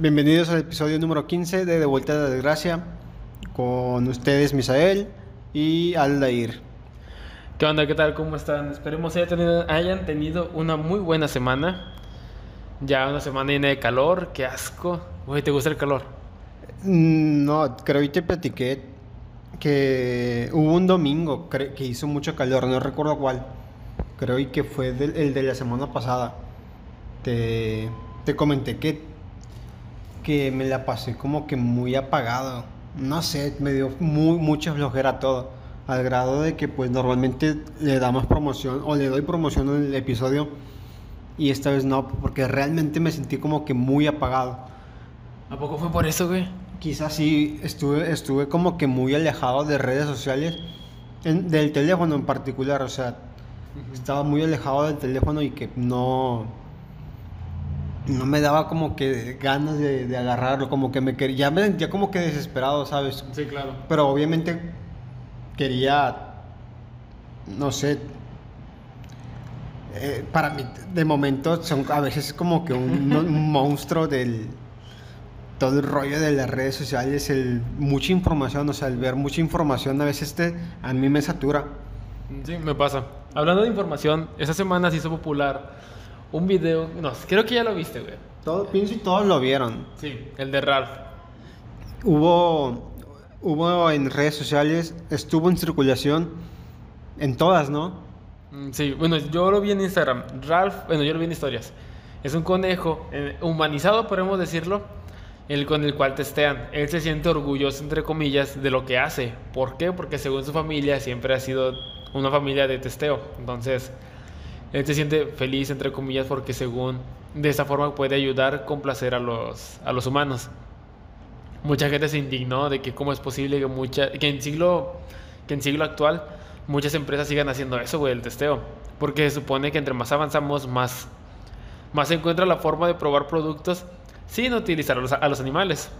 Bienvenidos al episodio número 15 de De Vuelta a la Desgracia. Con ustedes, Misael y Aldair. ¿Qué onda? ¿Qué tal? ¿Cómo están? Esperemos hayan tenido, hayan tenido una muy buena semana. Ya una semana llena de calor. ¡Qué asco! Güey, ¿te gusta el calor? Mm, No, creo que te platiqué que hubo un domingo que hizo mucho calor, no recuerdo cuál. Creo que fue el de la semana pasada. Te, te comenté que, que me la pasé como que muy apagado. No sé, me dio muy, mucha flojera todo. Al grado de que pues normalmente le damos promoción o le doy promoción en el episodio. Y esta vez no, porque realmente me sentí como que muy apagado. ¿A poco fue por eso, güey? Quizás sí estuve, estuve como que muy alejado de redes sociales, en- del teléfono en particular, o sea, estaba muy alejado del teléfono y que no, no me daba como que ganas de, de agarrarlo, como que me quería, ya me sentía como que desesperado, ¿sabes? Sí, claro. Pero obviamente quería, no sé, eh, para mí de momento son a veces como que un, un monstruo del todo el rollo de las redes sociales, el mucha información, o sea, el ver mucha información a veces te, a mí me satura. Sí, me pasa. Hablando de información, esta semana se hizo popular un video. No, creo que ya lo viste, güey. Todo, pienso y todos lo vieron. Sí, el de Ralph. Hubo, hubo en redes sociales, estuvo en circulación en todas, ¿no? Mm, Sí, bueno, yo lo vi en Instagram. Ralph, bueno, yo lo vi en historias. Es un conejo eh, humanizado, podemos decirlo, el con el cual testean. Él se siente orgulloso, entre comillas, de lo que hace. ¿Por qué? Porque según su familia siempre ha sido una familia de testeo. Entonces, él se siente feliz, entre comillas, porque según de esa forma puede ayudar, complacer a los, a los humanos. Mucha gente se indignó de que cómo es posible que, mucha, que, en siglo, que en siglo actual muchas empresas sigan haciendo eso, güey, el testeo. Porque se supone que entre más avanzamos, más, más se encuentra la forma de probar productos sin utilizar a los, a los animales.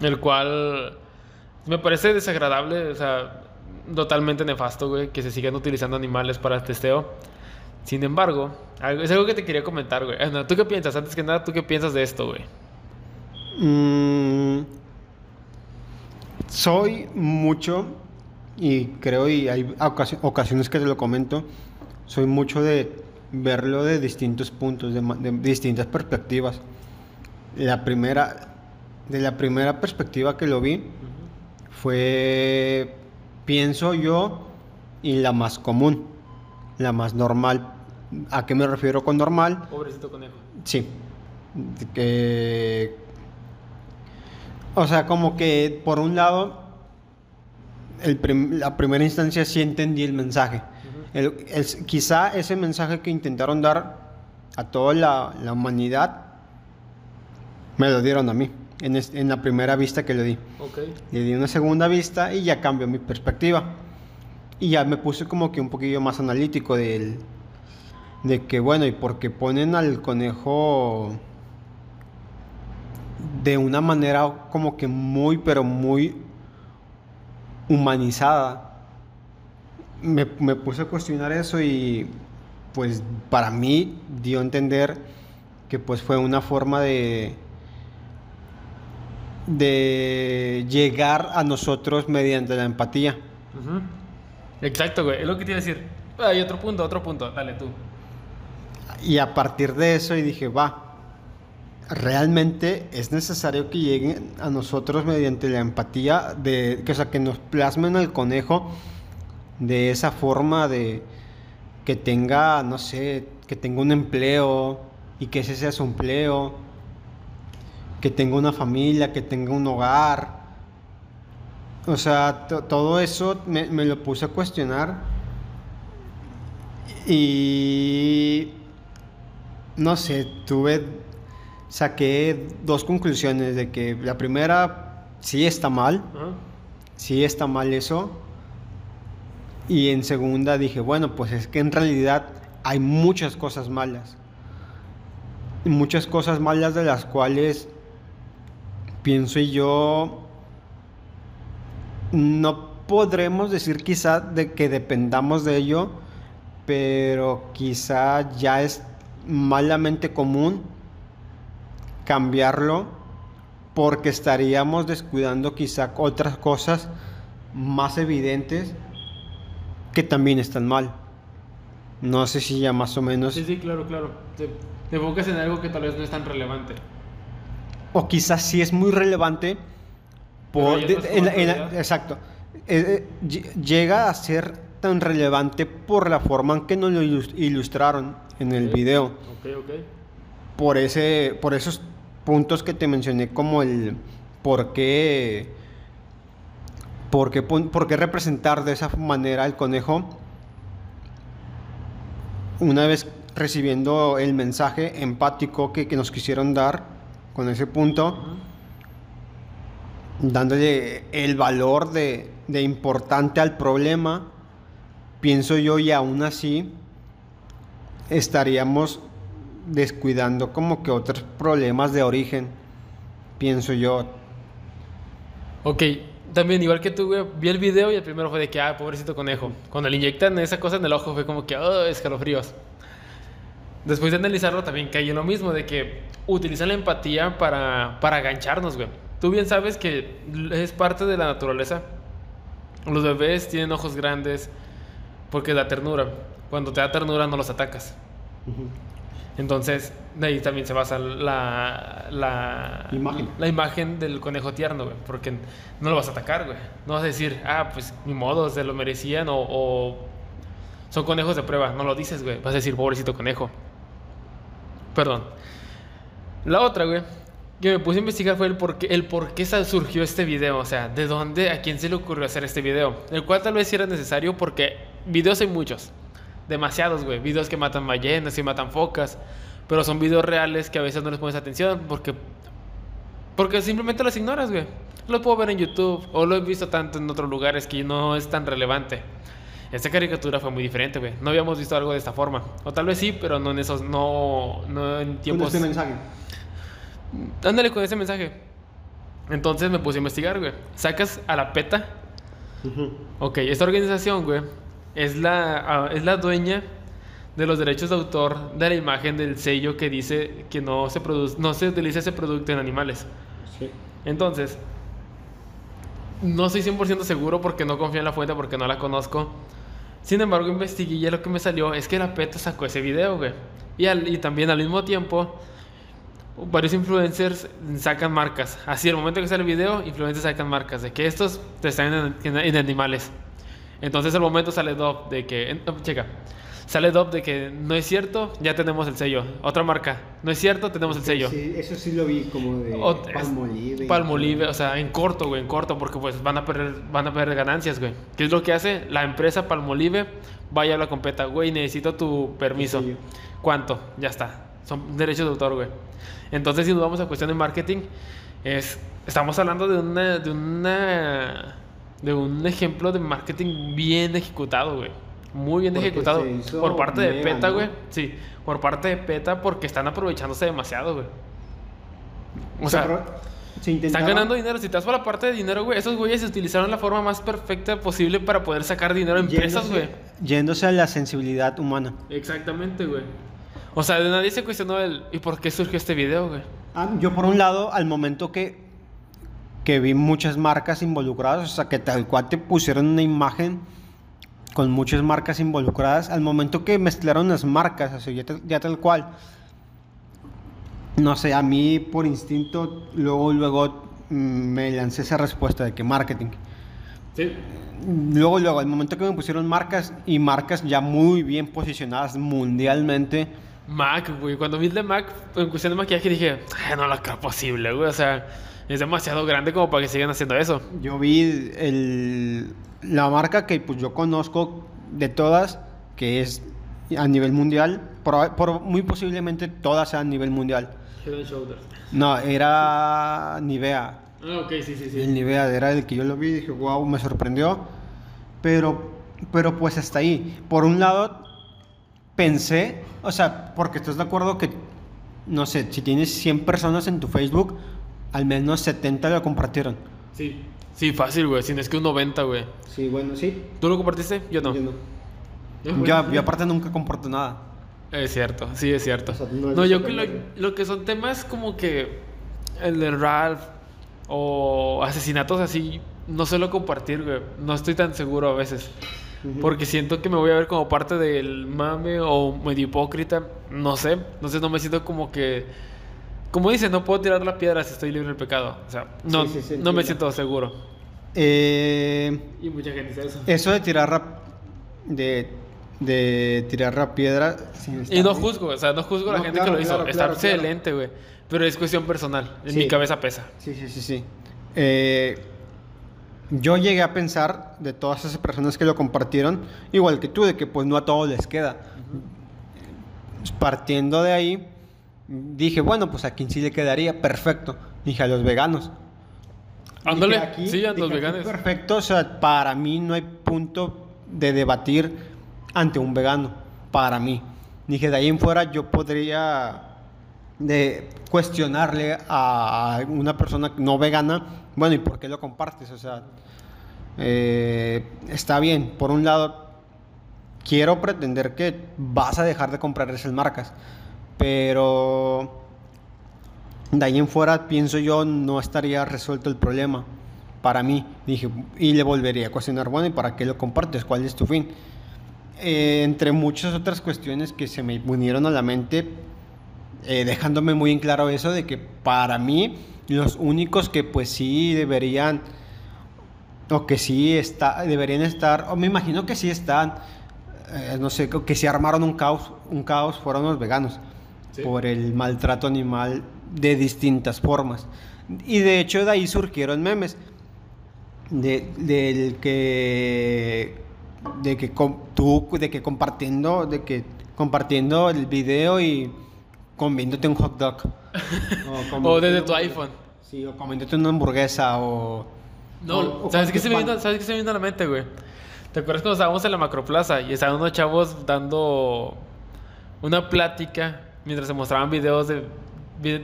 El cual me parece desagradable, o sea, totalmente nefasto, güey, que se sigan utilizando animales para el testeo. Sin embargo, es algo que te quería comentar, güey. Ah, no, ¿Tú qué piensas? Antes que nada, ¿tú qué piensas de esto, güey? Mm, soy mucho, y creo, y hay ocasi- ocasiones que te lo comento, soy mucho de verlo de distintos puntos, de distintas perspectivas. La primera, de la primera perspectiva que lo vi fue, pienso yo, y la más común, la más normal. ¿A qué me refiero con normal? Pobrecito conejo. Sí. Que. O sea, como que por un lado, el prim- la primera instancia sí entendí el mensaje. El- el- quizá ese mensaje que intentaron dar a toda la, la humanidad, me lo dieron a mí, en, es- en la primera vista que le di. Le di una segunda vista y ya cambió mi perspectiva. Y ya me puse como que un poquillo más analítico del, de que, bueno, y porque ponen al conejo de una manera como que muy, pero muy humanizada. Me, me puse a cuestionar eso y pues para mí dio a entender que pues fue una forma de de llegar a nosotros mediante la empatía. Exacto, güey. Es lo que te iba a decir. Hay otro punto, otro punto. Dale tú. Y a partir de eso y dije, va, realmente es necesario que lleguen a nosotros mediante la empatía, de, que, o sea, que nos plasmen al conejo de esa forma de que tenga, no sé, que tenga un empleo y que ese sea su empleo, que tenga una familia, que tenga un hogar. O sea, to- todo eso me, me lo puse a cuestionar y no sé, tuve, saqué dos conclusiones de que la primera sí está mal, sí está mal eso. Y en segunda dije, bueno, pues es que en realidad hay muchas cosas malas. Muchas cosas malas de las cuales pienso yo no podremos decir quizá de que dependamos de ello, pero quizá ya es malamente común cambiarlo porque estaríamos descuidando quizá otras cosas más evidentes que también están mal. No sé si ya más o menos. Sí, sí, claro, claro. Te, te enfocas en algo que tal vez no es tan relevante. O quizás sí es muy relevante. Por, en la- en la- exacto. Eh, eh, lle- llega a ser tan relevante por la forma en que nos lo ilus- ilustraron en el video. Ok, ok. Por, ese, por esos puntos que te mencioné, como el por qué, por qué, pon- por qué representar de esa manera al conejo. Una vez recibiendo el mensaje empático que, que nos quisieron dar con ese punto, dándole el valor de, importante al problema, pienso yo, y aún así estaríamos descuidando como que otros problemas de origen, pienso yo. Ok, también igual que tú, vi el video y el primero fue de que, ah, pobrecito conejo. Cuando le inyectan esa cosa en el ojo fue como que, oh, escalofríos. Después de analizarlo también caí en lo mismo, de que utilizan la empatía para, para agancharnos, güey. Tú bien sabes que es parte de la naturaleza. Los bebés tienen ojos grandes porque da ternura. Cuando te da ternura no los atacas. Entonces, de ahí también se basa la, la Imagen. la imagen del conejo tierno, güey. Porque no lo vas a atacar, güey. No vas a decir, ah, pues ni modo, se lo merecían o, o son conejos de prueba. No lo dices, güey. Vas a decir, pobrecito conejo. Perdón. La otra, güey, que me puse a investigar fue el por qué, el por surgió este video. O sea, de dónde, a quién se le ocurrió hacer este video. El cual tal vez era necesario porque videos hay muchos. Demasiados, güey. Videos que matan ballenas y matan focas. Pero son videos reales que a veces no les pones atención porque... Porque simplemente los ignoras, güey. Lo puedo ver en YouTube o lo he visto tanto en otros lugares que no es tan relevante. Esta caricatura fue muy diferente, güey. No habíamos visto algo de esta forma. O tal vez sí, pero no en esos... No, no en tiempos... Con este mensaje. Ándale con ese mensaje. Entonces me puse a investigar, güey. Sacas a la PETA. Ok, esta organización, güey, es la, ah, es la dueña de los derechos de autor de la imagen del sello que dice que no se, produce, no se utiliza ese producto en animales. Sí. Entonces, no estoy 100% seguro porque no confío en la fuente, porque no la conozco. Sin embargo, investigué y lo que me salió es que la PETA sacó ese video, güey. Y, al- también al mismo tiempo, varios influencers sacan marcas. Así, al momento que sale el video, influencers sacan marcas de que estos te están en, animales. Entonces, al momento sale DOP de que. en- checa. Sale DOP de que no es cierto, ya tenemos el sello. Otra marca, no es cierto, tenemos el sello. Sí, eso sí lo vi como de Palmolive. Palmolive, o sea, en corto, güey, en corto, porque pues van a perder, van a perder ganancias, güey. ¿Qué es lo que hace? La empresa Palmolive vaya a habla con PETA, güey, necesito tu permiso. ¿Cuánto? Ya está. Son derechos de autor, güey. Entonces, si nos vamos a cuestión de marketing, es, estamos hablando de una, de una, de un ejemplo de marketing bien ejecutado, güey. Muy bien Porque ejecutado se por parte de mega, PETA, ¿no? güey. Sí, por parte de PETA porque están aprovechándose demasiado, güey. O Se sea, se están ganando dinero. Si te das por la parte de dinero, güey, esos güeyes utilizaron la forma más perfecta posible para poder sacar dinero a empresas, güey. Yéndose a la sensibilidad humana. Exactamente, güey. O sea, de nadie se cuestionó el ¿y por qué surgió este video, güey? Ah, yo por un lado, al momento que, que vi muchas marcas involucradas, o sea, que tal cual te pusieron una imagen con muchas marcas involucradas, al momento que mezclaron las marcas, así ya, tal- ya tal cual, no sé, a mí por instinto, luego, luego mm, me lancé esa respuesta de que marketing. Sí. Luego, luego, al momento que me pusieron marcas y marcas ya muy bien posicionadas mundialmente, Mac, güey. Cuando vi de Mac en cuestión de maquillaje dije, "Ay, no lo creo posible, güey. O sea, es demasiado grande como para que sigan haciendo eso. Yo vi el, la marca que pues yo conozco de todas, que es a nivel mundial, por, por- muy posiblemente todas sean a nivel mundial. Head and Shoulders. No, era Nivea. Ah, ok, sí, sí, El sí. Nivea era el que yo lo vi y dije, wow, me sorprendió. Pero, pero pues hasta ahí. Por un lado, pensé, o sea, porque estás de acuerdo que, no sé, si tienes 100 personas en tu Facebook, al menos 70 lo compartieron. Sí. Sí, fácil, güey. Si no es que un 90, güey. Sí, bueno, sí. ¿Tú lo compartiste? Yo no. Yo no. Yo, yo aparte nunca comparto nada. Es cierto, sí, es cierto. O sea, no no, yo que lo, que- lo que son temas como que el de Ralph o asesinatos así, no suelo compartir, güey. No estoy tan seguro a veces. Porque siento que me voy a ver como parte del mame o medio hipócrita. No sé. Entonces no me siento como que. Como dice, no puedo tirar la piedra si estoy libre del pecado. O sea, no, Sí, sí, sí, no me siento seguro. Eh, Y mucha gente dice eso. eso de tirar rap- de, de tirar la piedra. Y no juzgo, o sea, no juzgo a la No, gente claro, que lo hizo. claro, Está claro, excelente, güey. Pero es cuestión personal. En Sí. mi cabeza pesa. Sí, sí, sí, sí. Eh, yo llegué a pensar de todas esas personas que lo compartieron, igual que tú, de que pues no a todos les queda. Partiendo de ahí, dije, bueno, pues a quién sí le quedaría, perfecto. Dije a los veganos. Ándale, aquí- sí, a los veganos. Perfecto, o sea, para mí no hay punto de debatir ante un vegano, para mí. Dije, de ahí en fuera yo podría de cuestionarle a a una persona no vegana, bueno, ¿y por qué lo compartes? O sea, eh, está bien, por un lado, quiero pretender que vas a dejar de comprar esas marcas, pero de ahí en fuera, pienso yo, no estaría resuelto el problema para mí. Dije, y le volvería a cuestionar, bueno, ¿y para qué lo compartes? ¿Cuál es tu fin? Eh, entre muchas otras cuestiones que se me vinieron a la mente, eh, dejándome muy en claro eso de que para mí los únicos que pues sí deberían o que sí está, deberían estar, o me imagino que sí están, eh, no sé, que sí armaron un caos, un caos fueron los veganos Sí. por el maltrato animal de distintas formas. Y de hecho de ahí surgieron memes de, del que de que tú de que compartiendo de que compartiendo el video y comiéndote un hot dog O desde tu iPhone. sí o comiéndote una hamburguesa o No, o- o ¿sabes qué, se me cualquier vino, pan. ¿sabes qué se me vino a la mente, güey? ¿Te acuerdas cuando estábamos en la macroplaza y estaban unos chavos dando una plática mientras se mostraban videos de...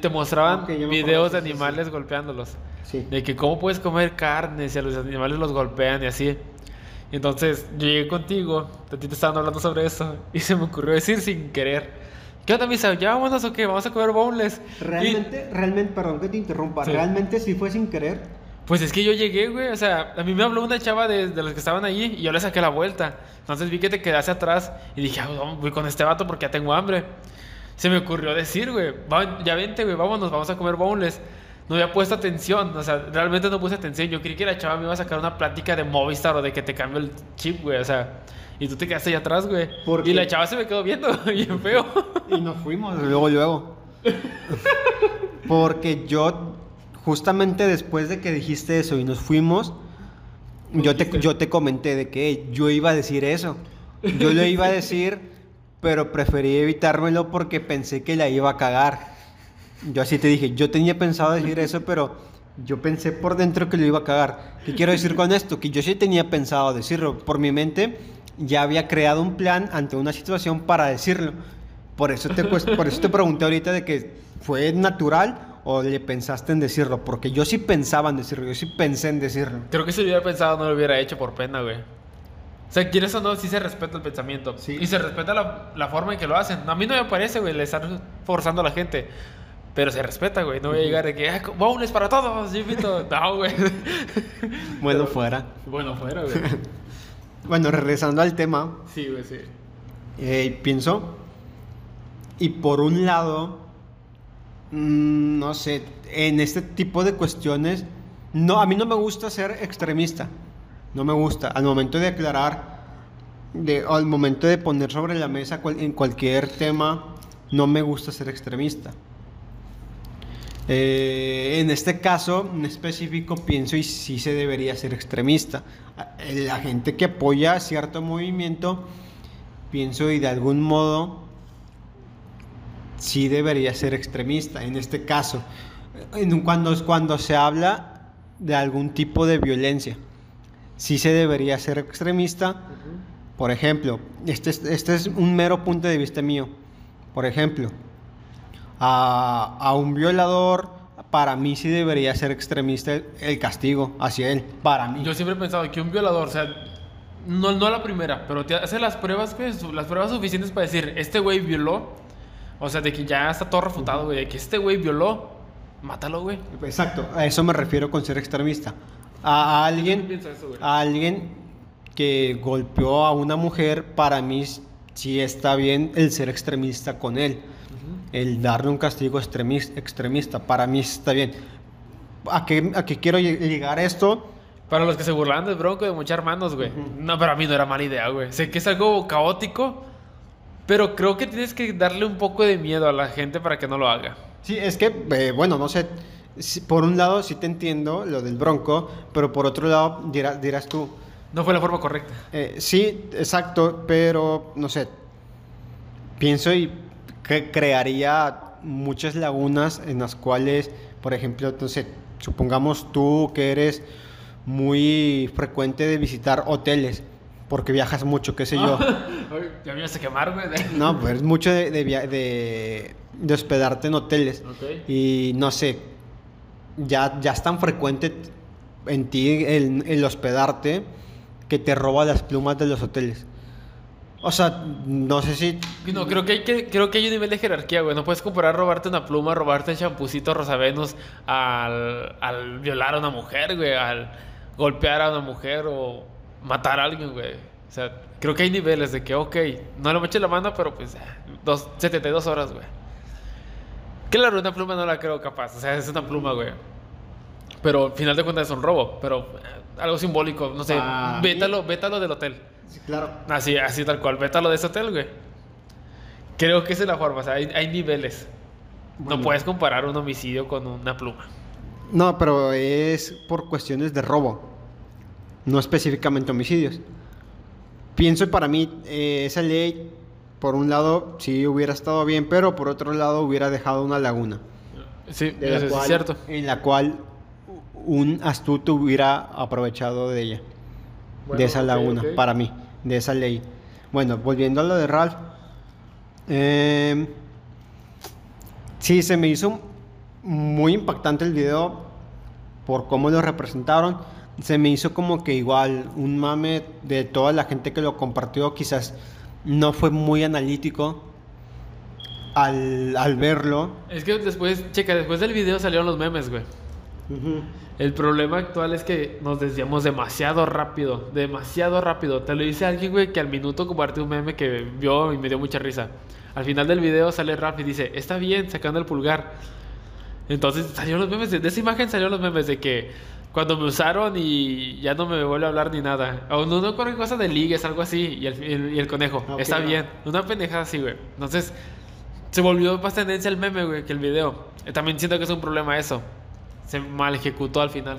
Te mostraban Ok, ya me videos de acuerdo, sí, animales golpeándolos. sí De que cómo puedes comer carne si a los animales los golpean y así. Entonces yo llegué contigo, a ti te estaban hablando sobre eso y se me ocurrió decir sin querer. ¿Qué onda, misa? ¿Ya vámonos o qué? Vamos a comer boneless. Y- realmente realmente perdón que te interrumpa Sí. realmente sí fue sin querer Pues es que yo llegué, güey. O sea, a mí me habló una chava de, de los que estaban ahí y yo le saqué la vuelta. Entonces vi que te quedaste atrás y dije, ah, vamos, voy con este vato porque ya tengo hambre. Se me ocurrió decir, güey, "Va- ya vente, güey, vámonos, vamos a comer boneless. No había puesto atención, o sea, realmente no puse atención. Yo creí que la chava me iba a sacar una plática de Movistar o de que te cambio el chip, güey, o sea. Y tú te quedaste allá atrás, güey. ¿Por Y la chava se me quedó viendo, bien feo. Y nos fuimos luego, luego. Porque yo, justamente después de que dijiste eso y nos fuimos, yo te, yo te comenté de que yo iba a decir eso. Yo lo iba a decir, pero preferí evitármelo porque pensé que la iba a cagar. Yo así te dije, yo tenía pensado decir eso, pero yo pensé por dentro que lo iba a cagar. ¿Qué quiero decir con esto? Que yo sí tenía pensado decirlo. Por mi mente ya había creado un plan ante una situación para decirlo. Por eso te, por eso te pregunté ahorita de que fue natural o le pensaste en decirlo. Porque yo sí pensaba en decirlo, yo sí pensé en decirlo. Creo que si lo hubiera pensado no lo hubiera hecho por pena, güey. O sea, quieres o no, sí se respeta el pensamiento. Sí. Y se respeta la, la forma en que lo hacen. A mí no me parece, güey, le están forzando a la gente. Pero se respeta, güey. No voy a llegar de que, ah, bowls para todos, yo invito. No, güey. Bueno, fuera. bueno, fuera, güey. Bueno, regresando al tema, Sí, güey, sí. Eh, pienso. Y por un lado, mm, no sé, en este tipo de cuestiones, no, a mí no me gusta ser extremista. No me gusta. Al momento de aclarar, de, al momento de poner sobre la mesa en cualquier tema, no me gusta ser extremista. Eh, en este caso, en específico, pienso y sí se debería ser extremista. Eh, La gente que apoya cierto movimiento, pienso y de algún modo sí debería ser extremista. En este caso, en cuando, cuando se habla de algún tipo de violencia, sí se debería ser extremista. Por ejemplo, este es, este es un mero punto de vista mío. Por ejemplo, a, a un violador, para mí sí debería ser extremista el, el castigo hacia él. Para mí. Yo siempre he pensado que un violador, o sea, No, no la primera, pero te hace las pruebas, las pruebas suficientes para decir, este güey violó. O sea, de que ya está todo refutado, güey. De que este güey violó, mátalo, güey. Exacto, a eso me refiero con ser extremista. A, alguien, eso, a alguien que golpeó a una mujer, para mí sí está bien el ser extremista con él. El darle un castigo extremis- extremista, para mí está bien. ¿A qué, a qué quiero lle- llegar esto? Para los que se burlan del bronco de muchas hermanos, güey. No, pero a mí no era mala idea, güey. Sé que es algo caótico, pero creo que tienes que darle un poco de miedo a la gente para que no lo haga. Sí, es que, eh, bueno, no sé, por un lado sí te entiendo lo del bronco, pero por otro lado dirás, dirás tú, No fue la forma correcta. Eh, sí, exacto, pero no sé. Pienso y que crearía muchas lagunas en las cuales, por ejemplo, no sé, supongamos tú que eres muy frecuente de visitar hoteles, porque viajas mucho, qué sé yo. Ya me ibas a quemar, güey. No, pues es mucho de, de, de- de hospedarte en hoteles. Ok. Y no sé, ya, ya es tan frecuente en ti el, el hospedarte que te roba las plumas de los hoteles. O sea, no sé si... No, creo que, hay que, creo que hay un nivel de jerarquía, güey. No puedes comparar robarte una pluma, robarte un champucito rosavenus al, al violar a una mujer, güey. Al golpear a una mujer o matar a alguien, güey. O sea, creo que hay niveles de que, ok, no le eché la mano, pero pues, dos, 72 horas, güey. Claro, una pluma no la creo capaz. O sea, es una pluma, güey. Pero al final de cuentas es un robo. Pero eh, algo simbólico, no sé. Ah, vétalo, vétalo del hotel. Sí, claro. Así, así tal cual. Vétalo de ese hotel, güey. Creo que esa es la forma. O sea, hay, hay niveles. Bueno. No puedes comparar un homicidio con una pluma. No, pero es por cuestiones de robo, no específicamente homicidios. Pienso para mí, eh, esa ley, por un lado, sí hubiera estado bien, pero por otro lado hubiera dejado una laguna. Sí, de la eso sí cual- es cierto. En la cual un astuto hubiera aprovechado de ella, Bueno, de esa laguna, para mí, de esa ley. Bueno, volviendo a lo de Ralph. eh, sí, se me hizo muy impactante el video por cómo lo representaron. Se me hizo como que igual un mame de toda la gente que lo compartió, quizás no fue muy analítico al, al verlo. Es que después, checa, después del video salieron los memes, güey. El problema actual es que nos desviamos demasiado rápido, demasiado rápido. Te lo dice alguien, güey, que al minuto compartió un meme que vio y me dio mucha risa. Al final del video sale Ralph y dice, está bien, sacando el pulgar. Entonces salieron los memes, de, de esa imagen salieron los memes de que cuando me usaron y ya no me vuelve a hablar ni nada. O no, no cualquier cosa de ligues, algo así. Y el, el- y el conejo, Ok, está no. bien. Una pendejada así, güey. Entonces se volvió más tendencia el meme, güey, que el video. Eh, También siento que es un problema eso. Se mal ejecutó al final.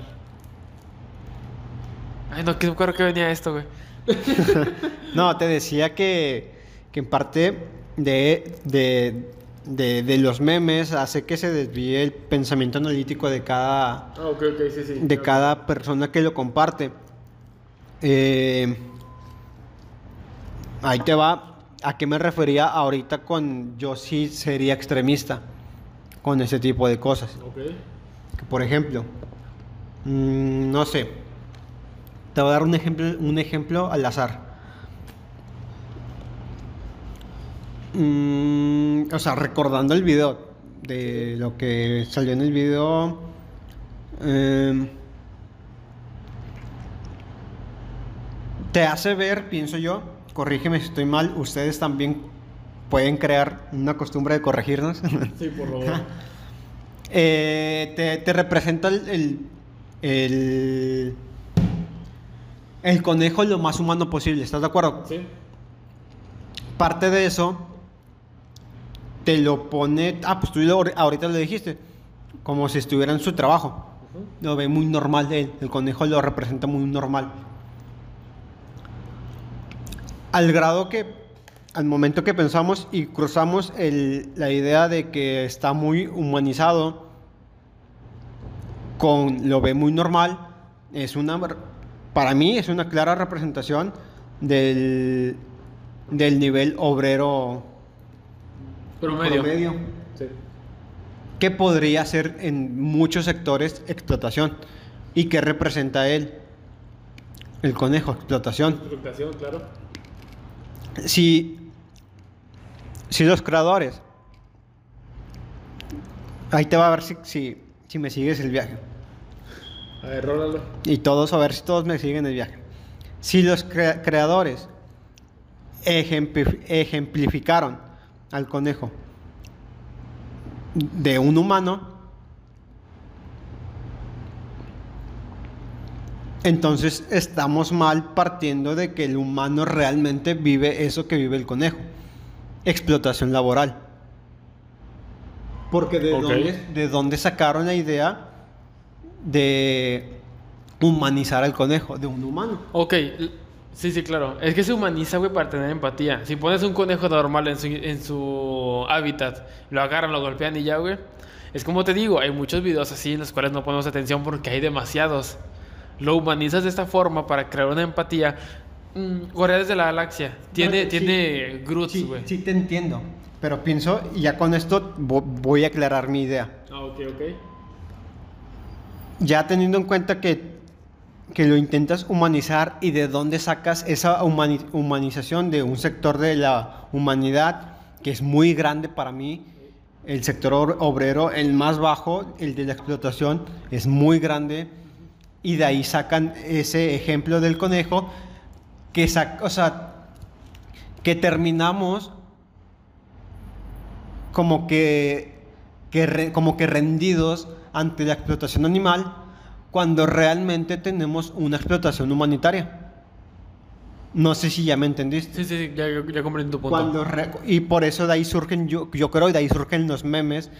Ay, no, que no recuerdo que venía esto, güey. No, te decía que, que en parte de, de, de- de los memes hace que se desvíe el pensamiento analítico de cada, Ah, sí, sí. de cada persona que lo comparte. Eh, ahí te va. ¿A qué me refería ahorita con yo sí sería extremista con ese tipo de cosas? Que, por ejemplo, mm, no sé, te voy a dar un ejemplo, un ejemplo al azar. Mm, o sea, recordando el video de lo que salió en el video. em, te hace ver, pienso yo, corrígeme si estoy mal, ustedes también pueden crear una costumbre de corregirnos. Sí, por favor. Eh, te, te representa el, el, el, el conejo lo más humano posible, ¿estás de acuerdo? sí. Parte de eso te lo pone, ah, pues tú lo- ahorita lo dijiste, como si estuviera en su trabajo. Lo ve muy normal de él, el conejo lo representa muy normal. Al grado que, al momento que pensamos y cruzamos el- la idea de que está muy humanizado con lo ve muy normal, es una, para mí es una clara representación del, del nivel obrero Promedio. promedio Sí. que podría ser en muchos sectores explotación y que representa él. El conejo, explotación. Explotación, claro. Si, si los creadores... Ahí te va a ver si, si, si me sigues el viaje. A ver, rólalo. Y todos, a ver si todos me siguen el viaje. Si los crea- creadores ejempli- ejemplificaron al conejo de un humano, entonces estamos mal partiendo de que el humano realmente vive eso que vive el conejo. Explotación laboral. Porque de, dónde, de dónde sacaron la idea de humanizar al conejo, de un humano. Ok, sí, sí, claro. Es que se humaniza, güey, para tener empatía. Si pones un conejo normal en su, en su hábitat, lo agarran, lo golpean y ya, güey. Es como te digo, hay muchos videos así en los cuales no ponemos atención porque hay demasiados. Lo humanizas de esta forma para crear una empatía. Mm, Guardianes de la Galaxia. Tiene, No, sí, tiene Groots, Sí, güey. sí te entiendo. Pero pienso, y ya con esto vo- voy a aclarar mi idea. Ah, ok, ok. Ya teniendo en cuenta que, que lo intentas humanizar y de dónde sacas esa humani- humanización de un sector de la humanidad que es muy grande para mí, el sector or- obrero, el más bajo, el de la explotación, es muy grande. Y de ahí sacan ese ejemplo del conejo que sac- o sea, que terminamos como que, como que rendidos ante la explotación animal cuando realmente tenemos una explotación humanitaria. No sé si ya me entendiste. Sí, sí, ya, ya comprendí tu punto. Cuando re- y por eso de ahí surgen, yo, yo creo, de ahí surgen los memes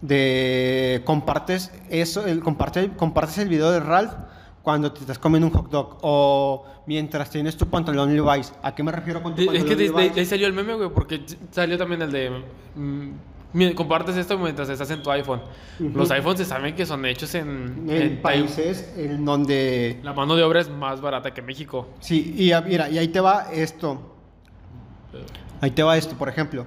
de compartes eso, el, comparte, compartes el video de Ralph cuando te estás comiendo un hot dog o mientras tienes tu pantalón Levi's. ¿A qué me refiero con tu pantalón Es que de, de- de ahí salió el meme, güey, porque salió también el de... mm, compartes esto mientras estás en tu iPhone. Ujú. Los iPhones se saben que son hechos en, en en países en donde La mano de obra es más barata que México. Sí, y a- mira, y ahí te va esto. Ahí te va esto, por ejemplo.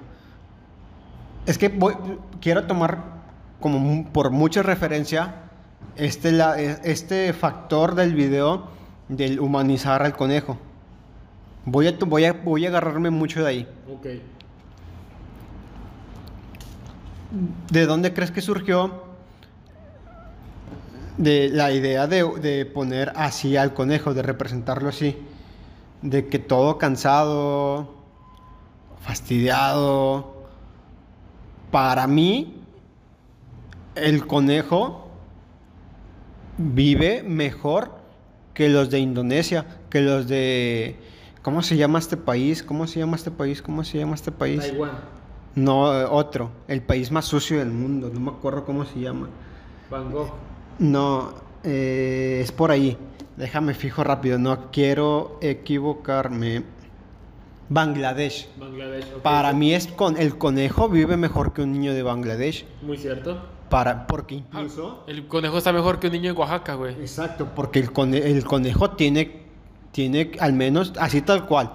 Es que voy- quiero tomar como por mucha referencia este, la- e- este factor del video del humanizar al conejo. Voy a, to- voy a, voy a agarrarme mucho de ahí. Ok. ¿De dónde crees que surgió de la idea de, poner así al conejo, de representarlo así? De que todo cansado, fastidiado. Para mí, el conejo vive mejor que los de Indonesia, que los de... ¿Cómo se llama este país? ¿Cómo se llama este país? ¿Cómo se llama este país? No, eh, otro. El país más sucio del mundo. No me acuerdo cómo se llama. Van Gogh. No, eh, es por ahí. Déjame fijo rápido. No quiero equivocarme. Bangladesh. Bangladesh. Para mí es con el conejo vive mejor que un niño de Bangladesh. Muy cierto. Para, porque Ah, incluso. El conejo está mejor que un niño en Oaxaca, güey. Exacto, porque el, cone- el conejo tiene, tiene al menos, así tal cual,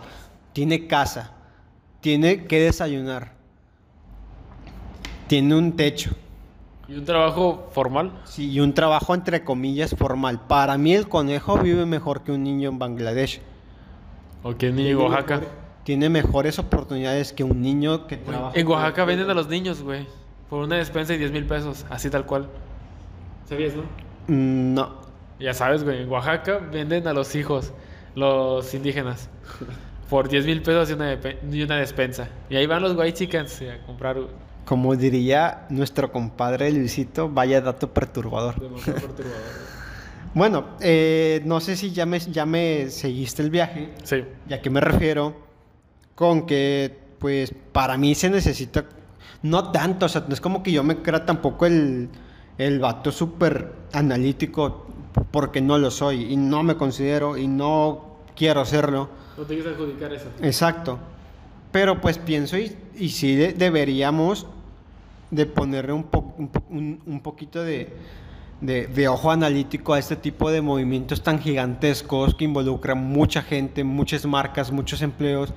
tiene casa, tiene que desayunar, tiene un techo. ¿Y un trabajo formal? Sí, y un trabajo entre comillas formal. Para mí el conejo vive mejor que un niño en Bangladesh. ¿O que un niño en Oaxaca? Tiene mejores oportunidades que un niño que trabaja. En Oaxaca venden a los niños, güey. Por una despensa de 10 mil pesos. Así tal cual. ¿Sabías, no? Mm, No. Ya sabes, güey. En Oaxaca venden a los hijos, los indígenas. Por 10 mil pesos y una, y una despensa. Y ahí van los white chickens a comprar. Como diría nuestro compadre Luisito, vaya dato perturbador. Perturbador. Bueno, eh, no sé si ya me, ya me seguiste el viaje. Sí. ¿Y a qué me refiero? Con que, pues, para mí se necesita, no tanto, o sea, no es como que yo me crea tampoco el, el vato súper analítico, porque no lo soy, y no me considero, y no quiero serlo. No te quieres adjudicar eso. Exacto. Pero pues pienso, y, y sí de- deberíamos de ponerle un, po- un, un- un poquito de, de, de ojo analítico a este tipo de movimientos tan gigantescos que involucran mucha gente, muchas marcas, muchos empleos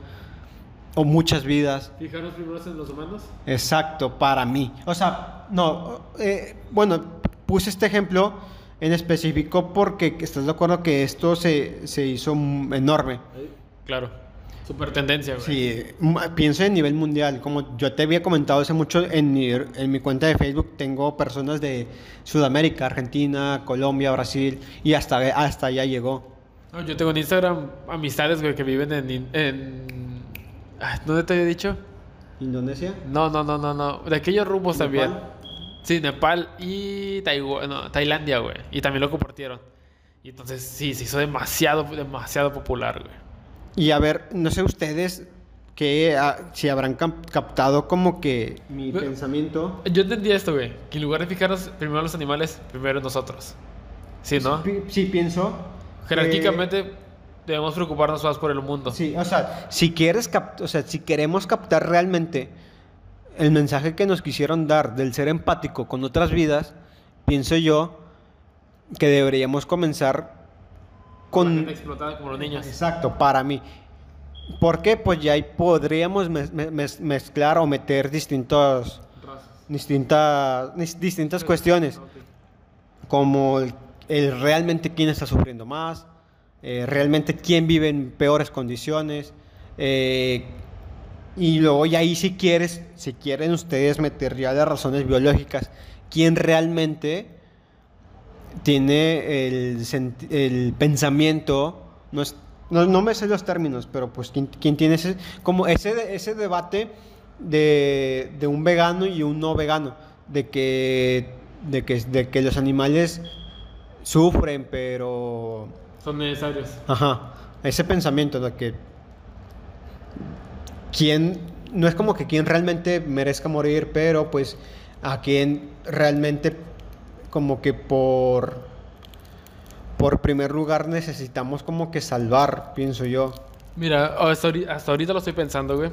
o muchas vidas. ¿Fijarnos primero en los humanos? Exacto, para mí. O sea, no, eh, bueno, puse este ejemplo en específico porque estás de acuerdo que esto se, se hizo enorme. Claro. Super tendencia, güey. Sí, pienso en nivel mundial. Como yo te había comentado hace mucho, en mi, en mi cuenta de Facebook tengo personas de Sudamérica, Argentina, Colombia, Brasil, y hasta, hasta allá llegó. No, yo tengo en Instagram amistades, güey, que viven en... en... ¿Dónde te había dicho? ¿Indonesia? No, no, no, no, no. De aquellos rumbos también. ¿Nepal? Sí, Nepal y Taiwán, no, Tailandia, güey. Y también lo compartieron. Y entonces sí, se hizo demasiado, demasiado popular, güey. Y a ver, no sé ustedes que ah, si habrán cap- captado como que mi Pero- pensamiento. Yo entendí esto, güey. Que en lugar de fijarnos primero en los animales, primero en nosotros. Sí, ¿no? Sí, pienso. que- Jerárquicamente debemos preocuparnos más por el mundo. Sí, o sea, si quieres o sea, si queremos captar realmente el mensaje que nos quisieron dar del ser empático con otras vidas, pienso yo que deberíamos comenzar Con... explotada como los niños. Exacto, para mí. ¿Por qué? Pues ya ahí podríamos mez- me- mez- mezclar o meter distintos, distintas, dis- distintas cuestiones, como el, el realmente quién está sufriendo más, eh, realmente quién vive en peores condiciones, eh, y luego ya ahí si quieres, si quieren ustedes meter ya las razones biológicas, quién realmente tiene el, el pensamiento, no, es- no, no me sé los términos, pero pues quién, quién tiene ese, como ese, ese debate de, de un vegano y un no vegano, de que, de que, de que los animales sufren, pero... Son necesarios. Ajá, ese pensamiento de que quién, no es como que quien realmente merezca morir, pero pues a quien realmente como que por por primer lugar necesitamos como que salvar, pienso yo. Mira, hasta ahori- hasta ahorita lo estoy pensando, güey.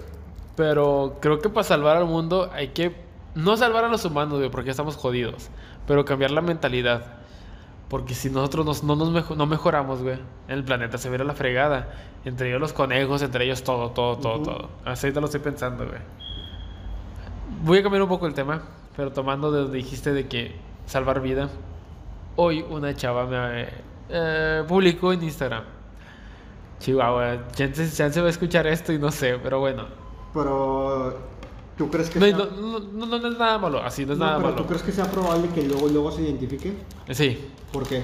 Pero creo que para salvar al mundo hay que... No salvar a los humanos, güey, porque estamos jodidos. Pero cambiar la mentalidad. Porque si nosotros nos- no, nos mejo- no mejoramos, güey, el planeta se verá la fregada. Entre ellos los conejos, entre ellos todo, todo, todo, todo. Hasta ahorita lo estoy pensando, güey. Voy a cambiar un poco el tema, pero tomando de donde dijiste de que salvar vida. Hoy una chava me eh, publicó en Instagram. Chihuahua, chance, chance va a escuchar esto y no sé, pero bueno. Pero ¿tú crees que No, sea, no, no, no- no es nada malo, así no es No, nada pero malo. tú crees que sea probable que luego luego se identifique? Sí, ¿Por qué?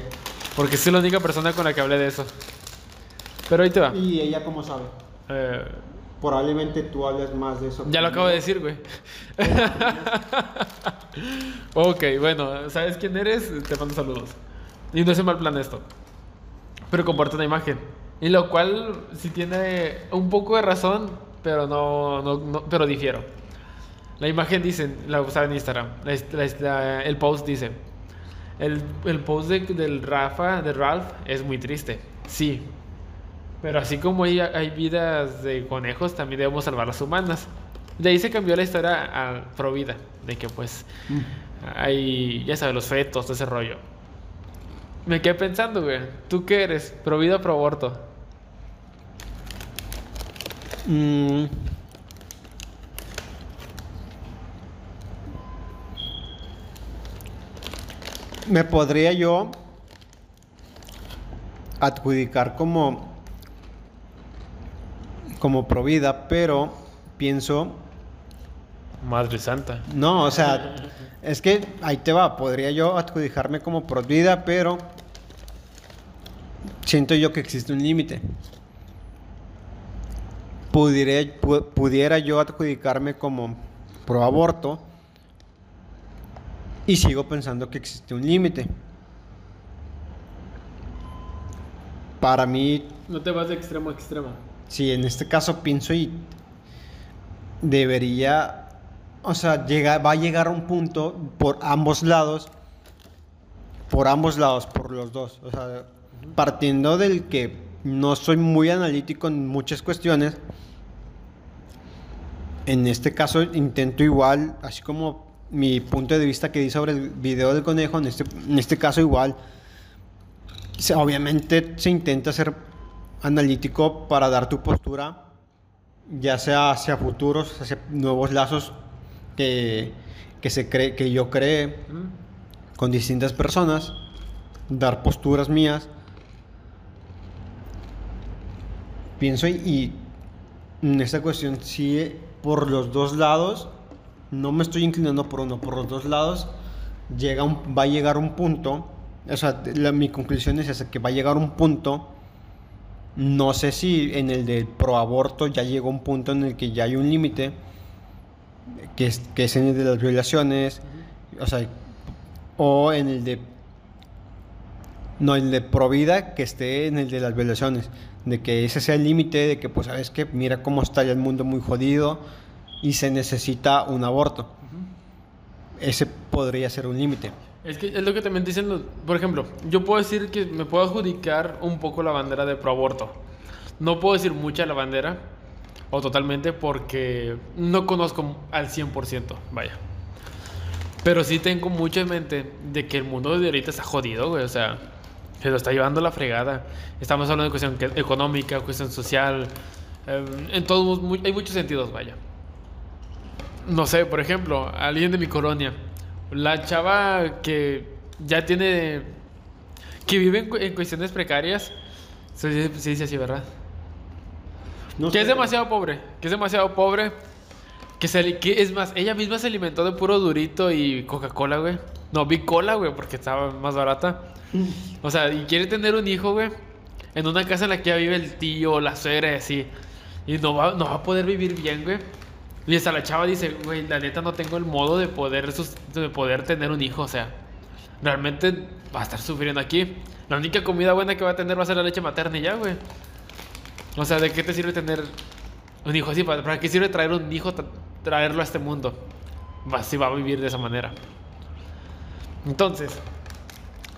porque soy la única persona con la que hablé de eso. Pero ahí te va. Y ella cómo sabe? Eh, Probablemente tú hables más de eso. ya lo acabo de decir, güey. Ok, bueno, ¿sabes quién eres? Te mando saludos. Y no es un mal plan esto. Pero comparte una imagen. Y lo cual sí tiene un poco de razón, pero no, no, no- pero difiero. La imagen dice, la usaba en Instagram. La la la- el post dice, el, el post de- del Rafa, de Ralph, es muy triste. Sí. Pero así como hay, hay vidas de conejos, también debemos salvar las humanas. De ahí se cambió la historia a pro vida. De que pues Mm. hay, ya sabes, los fetos, todo ese rollo. Me quedé pensando, güey. ¿Tú qué eres? ¿Pro vida o pro aborto? Mm. Me podría yo adjudicar como como provida, pero pienso Madre santa. no, o sea, es que ahí te va, podría yo adjudicarme como provida, pero siento yo que existe un límite. Pudiera, pu- pudiera yo adjudicarme como pro aborto y sigo pensando que existe un límite. Para mí, No te vas de extremo a extremo. si en este caso pienso y debería, o sea, llega, va a llegar a un punto por ambos lados, por ambos lados, por los dos. O sea, partiendo del que no soy muy analítico en muchas cuestiones, en este caso intento igual, así como mi punto de vista que di sobre el video del conejo, en este, en este caso igual, obviamente se intenta ser analítico para dar tu postura, ya sea hacia futuros, hacia nuevos lazos que, que, se cree, que yo cree con distintas personas. dar posturas mías. Pienso y, en esta cuestión sí, por los dos lados, no me estoy inclinando por uno, por los dos lados llega va a llegar un punto, o sea, la- mi conclusión es que va a llegar un punto, no sé si en el del proaborto ya llegó un punto en el que ya hay un límite, que es, que es en el de las violaciones, o sea, o en el de, no, el de provida, que esté en el de las violaciones, de que ese sea el límite, de que pues sabes que mira cómo está ya el mundo muy jodido y se necesita un aborto. Ese podría ser un límite. Es que es lo que también dicen los... Por ejemplo, yo puedo decir que me puedo adjudicar un poco la bandera de proaborto. No puedo decir mucha la bandera, o totalmente, porque no conozco al 100%, vaya. Pero sí tengo mucho en mente de que el mundo de ahorita está jodido, güey. O sea, se lo está llevando la fregada. Estamos hablando de cuestión económica, cuestión social. eh, en todos, hay muchos sentidos, vaya. No sé, por ejemplo, alguien de mi colonia. La chava que ya tiene. que vive en, en cuestiones precarias. Se, se dice así, ¿verdad? No que sé. es demasiado pobre. Que es demasiado pobre. Que, se, que es más, ella misma se alimentó de puro durito y Coca-Cola, güey. No, vi cola, güey, porque estaba más barata. O sea, y quiere tener un hijo, güey. En una casa en la que ya vive el tío, la suegra y así. Y no va, no va a poder vivir bien, güey. Y hasta la chava dice, güey, la neta no tengo el modo de poder, de poder tener un hijo. O sea, realmente va a estar sufriendo aquí. La única comida buena que va a tener va a ser la leche materna y ya, güey. O sea, ¿de qué te sirve tener un hijo así? ¿Para, qué sirve traer un hijo, tra- traerlo a este mundo? Va, si va a vivir de esa manera. Entonces,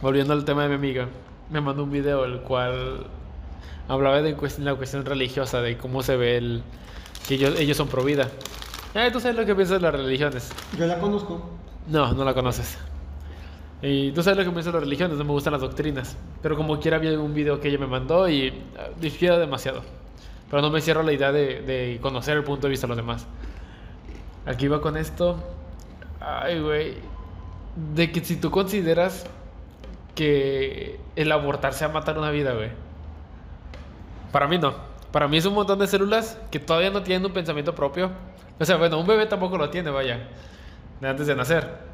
volviendo al tema de mi amiga, me mandó un video el cual hablaba de la cuestión religiosa, de cómo se ve el que ellos, ellos son pro vida. Eh, tú sabes lo que piensas de las religiones. Yo la conozco. No, no la conoces. Y tú sabes lo que pienso de las religiones, no me gustan las doctrinas. Pero como quiera había un video que ella me mandó y ah, difiere demasiado. Pero no me cierro la idea de, de conocer el punto de vista de los demás. Aquí va con esto. Ay, güey. De que si tú consideras que el abortar sea matar una vida, güey. Para mí no. Para mí es un montón de células que todavía no tienen un pensamiento propio. O sea, bueno, un bebé tampoco lo tiene, vaya. De antes de nacer.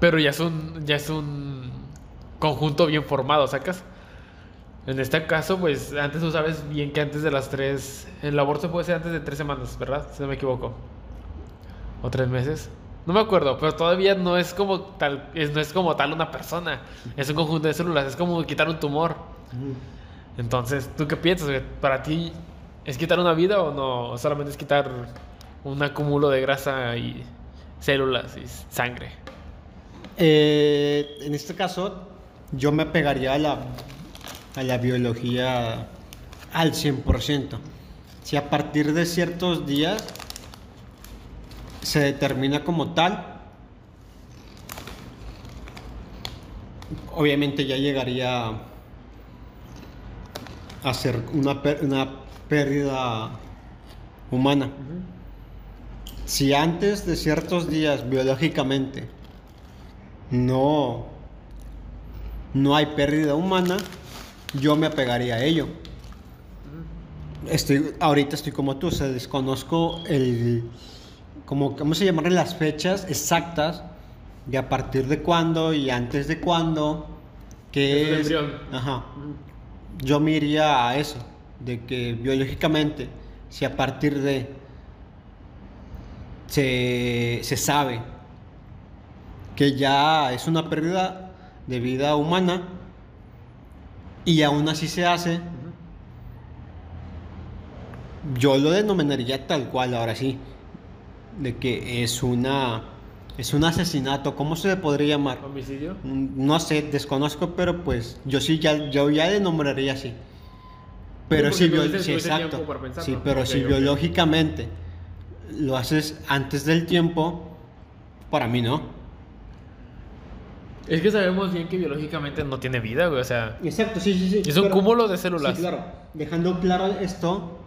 Pero ya es un, ya es un conjunto bien formado, ¿sacas? En este caso, pues antes tú sabes bien que antes de las tres. El aborto puede ser antes de tres semanas, ¿verdad? Si no me equivoco. O tres meses. No me acuerdo, pero todavía no es como tal, es- no es como tal una persona. Es un conjunto de células, es como quitar un tumor. Entonces, ¿tú qué piensas? ¿Para ti es quitar una vida o no? ¿O solamente es quitar un acúmulo de grasa y células y sangre? Eh, en este caso, yo me apegaría a la, a la biología al 100%. Si a partir de ciertos días se determina como tal, obviamente ya llegaría a ser una, una pérdida humana. Si antes de ciertos días biológicamente no, no hay pérdida humana, yo me apegaría a ello. Estoy, ahorita estoy como tú, o sea, desconozco el, como, ¿cómo se llaman las fechas exactas de a partir de cuándo y antes de cuándo, que Es ajá, yo me iría a eso, de que biológicamente, si a partir de se, se sabe que ya es una pérdida de vida humana y aún así se hace, yo lo denominaría tal cual ahora sí, de que es una es un asesinato, ¿cómo se le podría llamar? ¿Homicidio? Mm, No sé, desconozco, pero pues yo sí ya yo ya le nombraría así. Pero Sí, bio- exacto. pensarlo. Sí, pero si biológicamente lo haces antes del tiempo, para mí no. Es que sabemos bien que biológicamente no tiene vida, güey. O sea, Exacto, sí, sí, sí. es un cúmulo de células. Sí, claro. Dejando claro esto,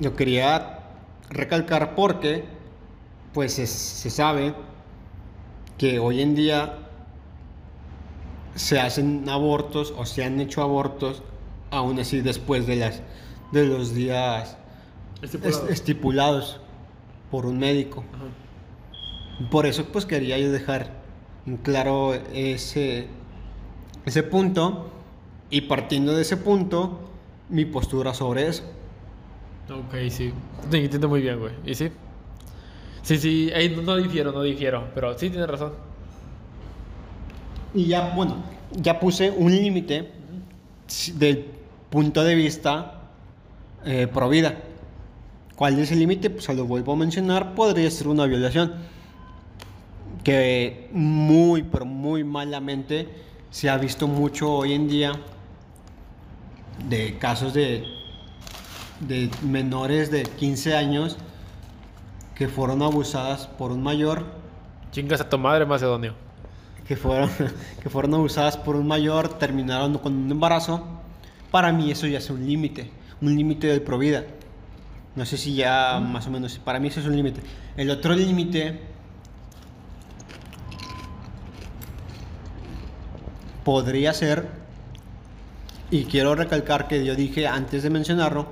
yo quería recalcar porque, pues es- se sabe que hoy en día se hacen abortos o se han hecho abortos aún así después de las de los días Estipulado. es- estipulados por un médico. Ajá. Por eso pues quería yo dejar claro ese, ese punto y partiendo de ese punto mi postura sobre eso. Ok, sí. Te entiendo muy bien, güey. ¿Y sí? Sí, sí, ahí no, no difiero, no difiero. Pero sí tienes razón. Y ya, bueno, ya puse un límite del punto de vista eh, pro vida. ¿Cuál es el límite? Pues se lo vuelvo a mencionar, podría ser una violación. Que muy, pero muy malamente se ha visto mucho hoy en día de casos de, de menores de 15 años que fueron abusadas por un mayor Chingas a tu madre, Macedonio. que fueron, que fueron abusadas por un mayor, terminaron con un embarazo, para mí eso ya es un límite, un límite del provida. No sé si ya más o menos, para mí eso es un límite. El otro límite podría ser, y quiero recalcar que yo dije antes de mencionarlo,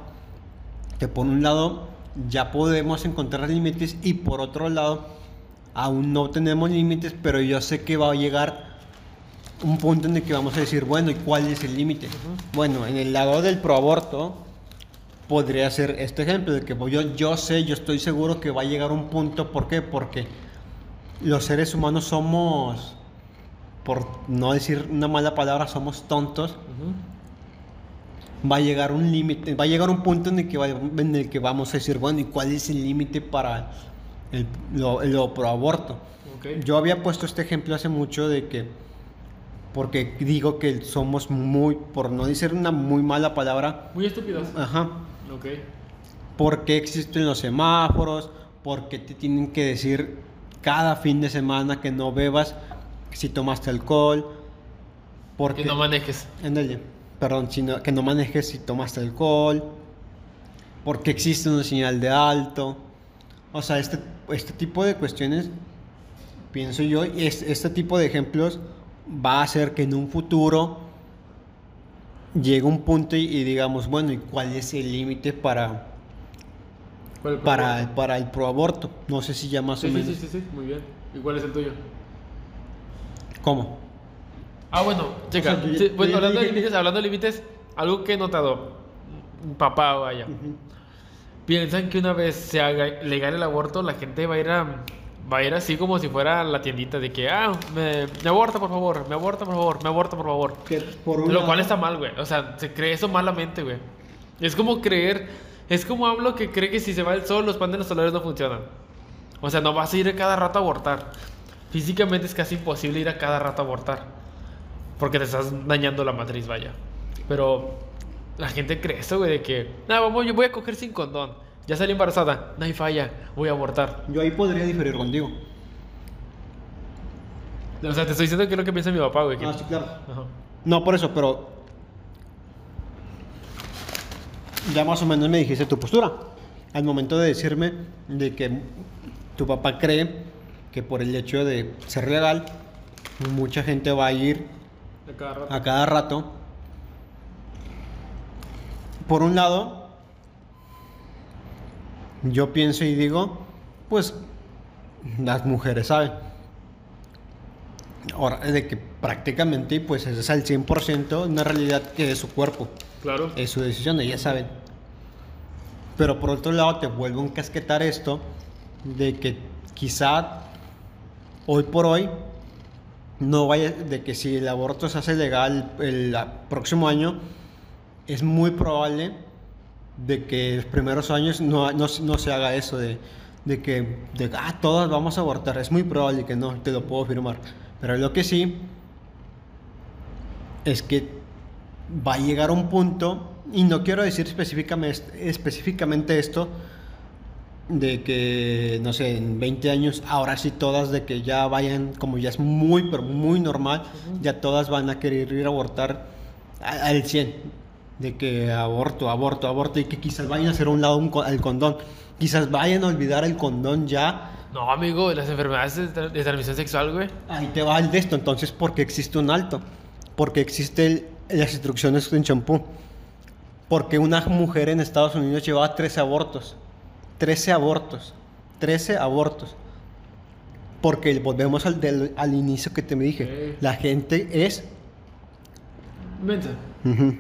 que por un lado ya podemos encontrar límites y por otro lado aún no tenemos límites, pero yo sé que va a llegar un punto en el que vamos a decir, bueno, ¿y cuál es el límite? Bueno, en el lado del proaborto podría ser este ejemplo de que yo, yo sé, yo estoy seguro que va a llegar un punto, ¿por qué? Porque los seres humanos somos, por no decir una mala palabra, somos tontos va a llegar un límite, va a llegar un punto en el, que va- en el que vamos a decir, bueno, ¿y cuál es el límite para el, lo, lo pro aborto? Ok. Yo había puesto este ejemplo hace mucho de que, porque digo que somos muy, por no decir una muy mala palabra, Muy estúpidos. ajá, Ok. ¿por qué existen los semáforos? ¿Por qué te tienen que decir cada fin de semana que no bebas si tomaste alcohol? Porque Que no manejes. Ándale, perdón, sino que no manejes si tomaste alcohol, porque existe una señal de alto. O sea, este, este tipo de cuestiones, pienso yo, y es- este tipo de ejemplos va a hacer que en un futuro llegue un punto y, y digamos, bueno, ¿y cuál es el límite para, ¿Cuál es el para, para el proaborto? No sé si ya más Sí, o sí, menos. sí, sí, sí, muy bien. ¿Y cuál es el tuyo? ¿Cómo? Ah, bueno, checa. O sea, yo- sí, yo- bueno, yo hablando de límites, hablando de límites, algo que he notado, papá, vaya, piensan que una vez se haga legal el aborto, la gente va a ir a, va a ir así como si fuera a la tiendita de que, ah, me, me aborta por favor, me aborta por favor, me aborta por favor. Por un Lo cual está mal, güey. O sea, se cree eso malamente, güey. Es como creer, es como hablo que cree que si se va el sol, los paneles solares no funcionan. O sea, no vas a ir cada rato a abortar. Físicamente es casi imposible ir a cada rato a abortar. Porque te estás dañando la matriz, vaya. Pero la gente cree eso, güey, de que, no, vamos, yo voy a coger sin condón. Ya salí embarazada, no hay falla, voy a abortar. Yo ahí podría diferir contigo. O sea, te estoy diciendo que es lo que piensa mi papá, güey. que- Ah, sí, claro. Ajá. No, por eso, pero ya más o menos me dijiste tu postura. Al momento de decirme de que tu papá cree que por el hecho de ser legal, mucha gente va a ir De cada rato. a cada rato. Por un lado, yo pienso y digo, pues las mujeres saben. Ahora, de que prácticamente pues es al 100% una realidad que es su cuerpo, Claro. es su decisión, ellas saben. Pero por otro lado te vuelvo a encasquetar esto de que quizá hoy por hoy no vaya, de que si el aborto se hace legal el próximo año, es muy probable de que los primeros años no, no, se- haga eso de, de que de, ah, todas vamos a abortar. Es muy probable que no, te lo puedo afirmar. Pero lo que sí es que va a llegar un punto, y no quiero decir específicamente esto, de que, no sé, en 20 años, ahora sí todas de que ya vayan, como ya es muy, pero muy normal, ya todas van a querer ir a abortar al 100. De que aborto, aborto, aborto, y que quizás vayan a hacer a un lado un el condón. Quizás vayan a olvidar el condón ya. No, amigo, las enfermedades de, tra- de transmisión sexual, güey. Ahí te va el de esto, entonces, porque existe un alto. porque existen las instrucciones en champú. Porque una mujer en Estados Unidos llevaba 13 abortos. 13 abortos. 13 abortos. Porque volvemos al, del- al inicio que te me dije. La gente es... Ujú.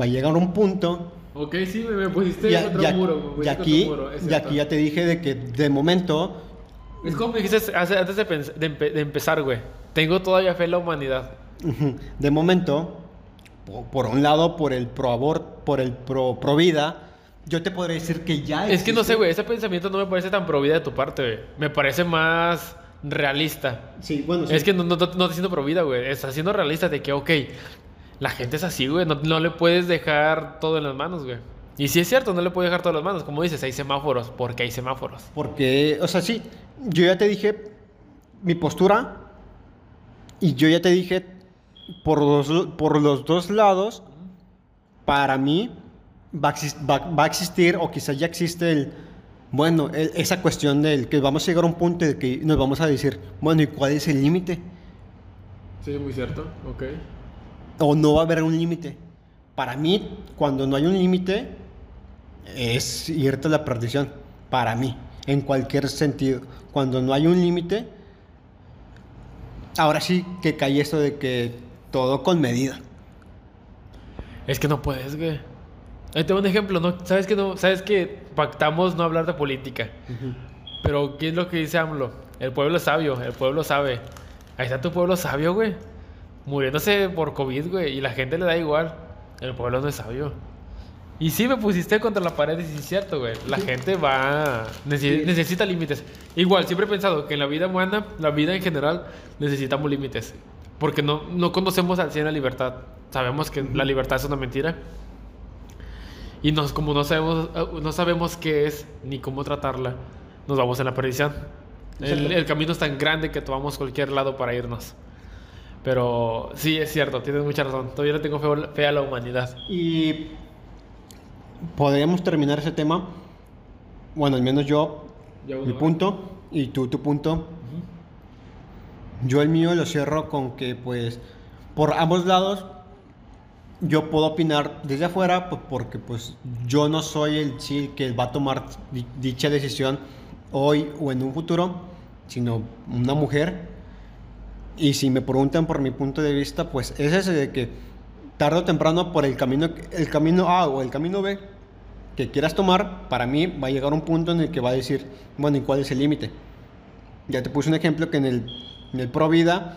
Va a llegar un punto... Ok, sí, me, me pusiste Ya, otro ya- muro. y aquí, otro muro, y aquí ya te dije de que de momento... Es como me dijiste antes de, pens- de empe- de empezar, güey. Tengo todavía fe en la humanidad. De momento, po- por un lado, por el pro por el pro, pro vida, yo te podría decir que ya Es que no sé, existe- güey. Ese pensamiento no me parece tan pro vida de tu parte, güey. Me parece más realista. Sí, bueno, sí. Es que no, no, no, te siendo pro vida, güey. Estás siendo realista de que, ok, la gente es así, güey. No, no le puedes dejar todo en las manos, güey. Y sí es cierto, no le puedes dejar todo en las manos. Como dices, hay semáforos. Porque hay semáforos. Porque, o sea, sí, yo ya te dije mi postura y yo ya te dije por los, por los dos lados, para mí va a, exis- va- va a existir o quizás ya existe el, bueno, el- esa cuestión del que vamos a llegar a un punto de que nos vamos a decir, bueno, ¿y cuál es el límite? Sí, muy cierto. Ok. o no va a haber un límite. Para mí, cuando no hay un límite, es irte a la perdición. Para mí, en cualquier sentido. Cuando no hay un límite, ahora sí que cae esto de que todo con medida. Es que no puedes, güey. Ahí tengo un ejemplo, ¿no? ¿Sabes que no? ¿Sabes que pactamos no hablar de política? Pero ¿qué es lo que dice AMLO? El pueblo es sabio, el pueblo sabe. Ahí está tu pueblo sabio, güey. Muriéndose por COVID, güey. Y la gente le da igual. El pueblo no es sabio. Y sí me pusiste contra la pared sí es cierto, güey. La gente va... necesi- Sí. Necesita límites. Igual, siempre he pensado que en la vida humana, la vida en general, necesitamos límites. Porque no, no conocemos al 100 la libertad. Sabemos que la libertad es una mentira. Y nos, como no sabemos, eh, no sabemos qué es ni cómo tratarla, nos vamos en la perdición. El, el camino es tan grande que tomamos cualquier lado para irnos. Pero sí, es cierto, tienes mucha razón. Todavía le tengo fe, fe a la humanidad. Y podríamos terminar ese tema. Bueno, al menos yo, mi punto, y tú tu punto. Yo el mío lo cierro con que, pues, por ambos lados, yo puedo opinar desde afuera, pues, porque, pues, yo no soy el sí que va a tomar di- dicha decisión hoy o en un futuro, sino una mujer. Y si me preguntan por mi punto de vista, pues es ese de que tarde o temprano por el camino, el camino A o el camino B que quieras tomar, para mí va a llegar un punto en el que va a decir, bueno, ¿y cuál es el límite? Ya te puse un ejemplo que en el, en el Pro Vida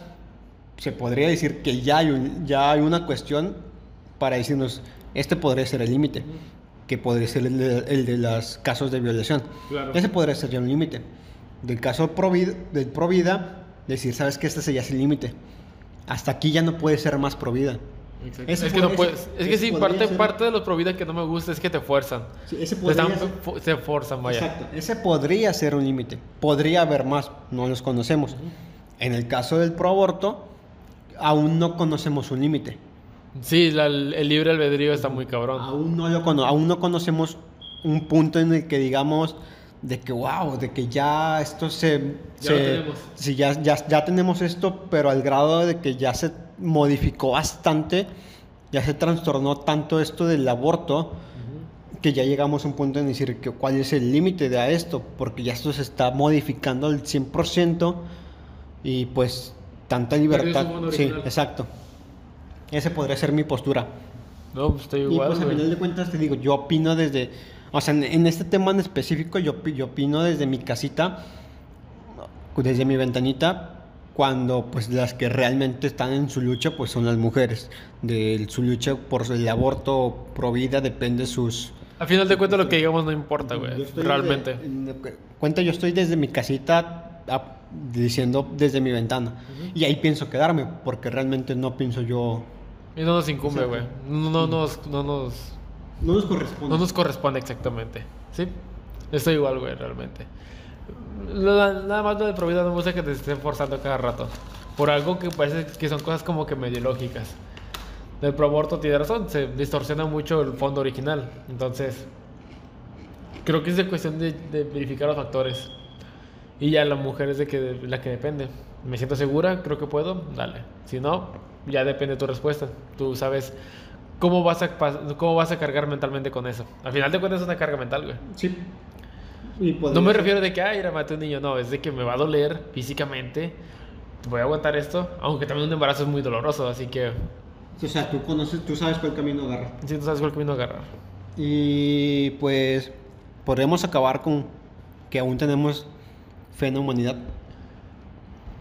se podría decir que ya hay, un- ya hay una cuestión para decirnos, este podría ser el límite, que podría ser el de, el de los casos de violación. Claro. Ese podría ser ya un límite. Del caso Pro Vida, del Pro Vida, decir, sabes que este ya es el límite. Hasta aquí ya no puede ser más Pro Vida. Ese Es que no podría puedes. ser- Es que ese sí, parte, ser- parte de los pro vida que no me gusta es que te fuerzan. Sí, ese Te podría están- ser- se forzan, vaya. Exacto. Ese podría ser un límite. Podría haber más. No los conocemos. En el caso del pro aborto, aún no conocemos un límite. Sí, la- el libre albedrío está muy cabrón. Aún no, lo cono- aún no conocemos un punto en el que digamos de que wow, de que ya esto se... Ya se- tenemos. Sí, ya, ya, ya tenemos esto, pero al grado de que ya se modificó bastante, ya se trastornó tanto esto del aborto, que ya llegamos a un punto en decir que cuál es el límite de esto, porque ya esto se está modificando al 100% y pues tanta libertad. Sí, exacto. Ese podría ser mi postura. No, pues estoy Y igual. pues al final de cuentas te digo, yo opino desde, o sea, en, en este tema en específico yo, yo opino desde mi casita, desde mi ventanita, cuando pues las que realmente están en su lucha pues son las mujeres. De su lucha por el aborto pro vida depende sus... Al final de cuentas lo que digamos no importa, güey. Realmente. desde- en- cuenta, yo estoy desde mi casita a- diciendo desde mi ventana. Y ahí pienso quedarme, porque realmente no pienso yo... Y no nos incumbe, güey. No, no nos, no nos, No nos corresponde. no nos corresponde exactamente. ¿Sí? Estoy igual, güey, realmente. Nada más lo de probidad no me gusta que te estén forzando cada rato. Por algo que parece que son cosas como que medio lógicas. Del pro aborto tiene razón, se distorsiona mucho el fondo original. Entonces, creo que es de cuestión de, de verificar los factores. Y ya la mujer es de que, la que depende. Me siento segura, creo que puedo, dale. Si no, ya depende de tu respuesta. Tú sabes cómo vas a, cómo vas a cargar mentalmente con eso. Al final de cuentas es una carga mental, güey. Sí. Y podría No me refiero de que, ay, era maté un niño, no, es de que me va a doler físicamente. Voy a aguantar esto, aunque también un embarazo es muy doloroso, así que O sea, tú conoces, tú sabes cuál camino agarrar. si tú sabes cuál camino agarrar. Y pues podríamos acabar con que aún tenemos fe en la humanidad.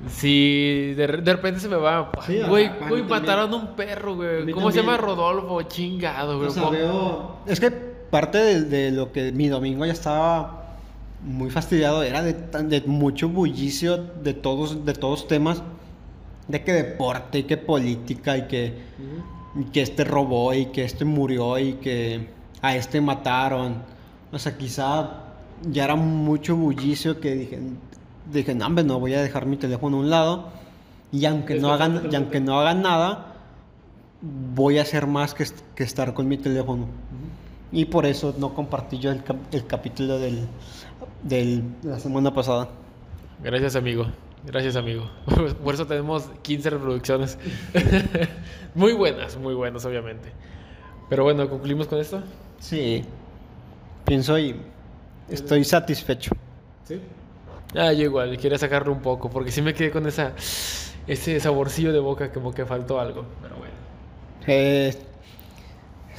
Si de, re- de repente se me va. Sí, güey, mataron a un perro, A güey. ¿Cómo se llama. Rodolfo? Chingado, güey. O sea, ¿Cómo- veo- Es que parte de, de lo que mi domingo ya estaba muy fastidiado era de, mucho bullicio de todos, de todos temas. De que deporte y que política y que, y que este robó y que este murió y que a este mataron. O sea, quizá ya era mucho bullicio que dije, dije, no, hombre, no voy a dejar mi teléfono a un lado. Y aunque no hagan, y aunque no hagan nada, voy a hacer más que, que estar con mi teléfono. Y por eso no compartí yo el, cap- el capítulo del, del- de la semana pasada. Gracias, amigo. Gracias, amigo. Por eso tenemos 15 reproducciones. muy buenas, muy buenas, obviamente. Pero bueno, concluimos con esto. Sí. Pienso y estoy satisfecho. Sí. Ah, yo igual, quería sacarlo un poco, porque sí me quedé con esa, ese saborcillo de boca como que faltó algo. Pero bueno. Eh,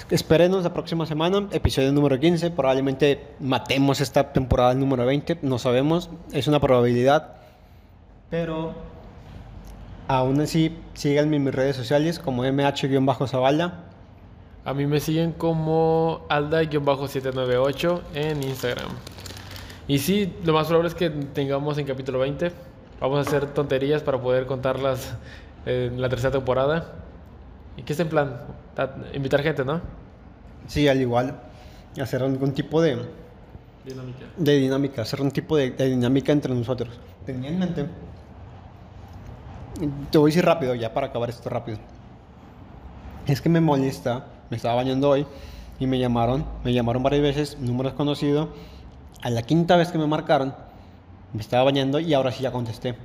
espérenos la próxima semana, episodio número 15. Probablemente matemos esta temporada número 20. No sabemos, es una probabilidad. Pero aún así, síganme en mis redes sociales como mh-zavala. A mí me siguen como Alda-798 en Instagram. Y sí, lo más probable es que tengamos en capítulo 20. Vamos a hacer tonterías para poder contarlas en la tercera temporada. ¿Y qué es en plan? Ta- Invitar gente, ¿no? Sí, al igual, hacer algún tipo de, Dinámica. de dinámica, hacer un tipo de, de dinámica entre nosotros. Tenía en mente. Te voy a decir rápido, ya para acabar esto rápido. Es que me molesta, me estaba bañando hoy y me llamaron, me llamaron varias veces, número desconocido. A la quinta vez que me marcaron, me estaba bañando y ahora sí ya contesté.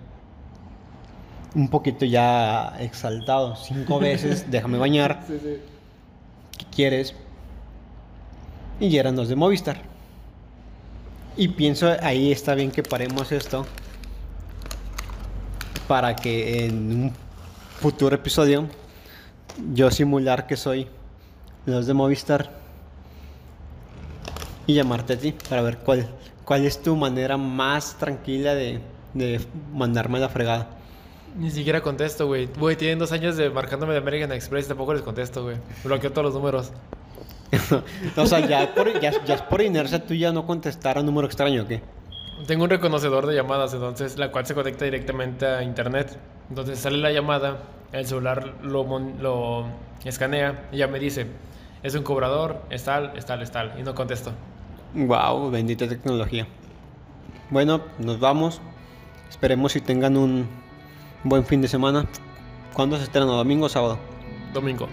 Un poquito ya exaltado, cinco veces, déjame bañar. Sí, sí. ¿qué quieres? Y ya eran los de Movistar. Y pienso, ahí está bien que paremos esto para que en un futuro episodio yo simular que soy los de Movistar y llamarte a ti para ver cuál, cuál es tu manera más tranquila de, de mandarme la fregada. Ni siquiera contesto, güey. Güey, tienen dos años de marcándome de American Express tampoco les contesto, güey. Bloqueo todos los números. o sea, ya, por, ya, ya es por inercia tú ya no contestar a un número extraño, ¿o qué? Tengo un reconocedor de llamadas, entonces la cual se conecta directamente a internet. Entonces sale la llamada, el celular lo, lo escanea y ya me dice, es un cobrador, es tal, es tal, es tal. Y no contesto. Wow, bendita tecnología. Bueno, nos vamos. Esperemos si tengan un buen fin de semana. ¿Cuándo se estrena? ¿Domingo o sábado? Domingo.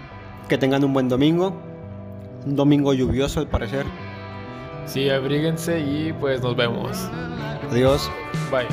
Que tengan un buen domingo. Un domingo lluvioso al parecer. Sí, abríguense y pues nos vemos. Adiós. Bye.